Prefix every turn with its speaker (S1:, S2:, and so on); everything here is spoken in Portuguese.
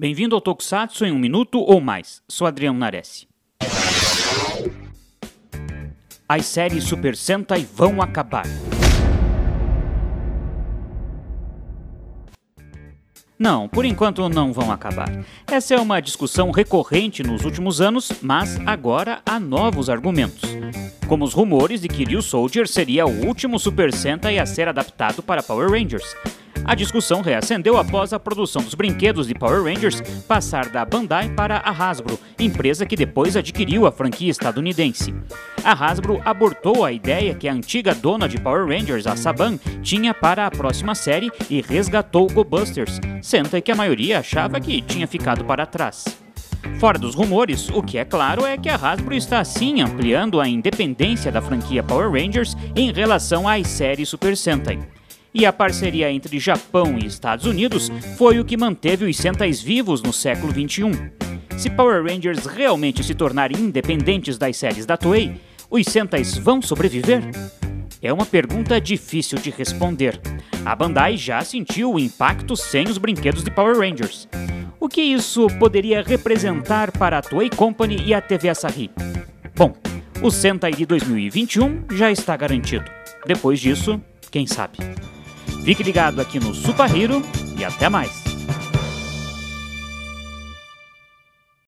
S1: Bem-vindo ao Tokusatsu em um minuto ou mais. Sou Adriano Nares. As séries Super Sentai vão acabar. Não, por enquanto não vão acabar. Essa é uma discussão recorrente nos últimos anos, mas agora há novos argumentos. Como os rumores de que Ryu Soldier seria o último Super Sentai a ser adaptado para Power Rangers. A discussão reacendeu após a produção dos brinquedos de Power Rangers passar da Bandai para a Hasbro, empresa que depois adquiriu a franquia estadunidense. A Hasbro abortou a ideia que a antiga dona de Power Rangers, a Saban, tinha para a próxima série e resgatou o Go Busters, sendo que a maioria achava que tinha ficado para trás. Fora dos rumores, o que é claro é que a Hasbro está sim ampliando a independência da franquia Power Rangers em relação às séries Super Sentai e a parceria entre Japão e Estados Unidos foi o que manteve os Sentais vivos no século XXI. Se Power Rangers realmente se tornarem independentes das séries da Toei, os Sentais vão sobreviver? É uma pergunta difícil de responder. A Bandai já sentiu o impacto sem os brinquedos de Power Rangers. O que isso poderia representar para a Toei Company e a TV Asahi? Bom, o Sentai de 2021 já está garantido. Depois disso, quem sabe? Fique ligado aqui no Super Hero e até mais!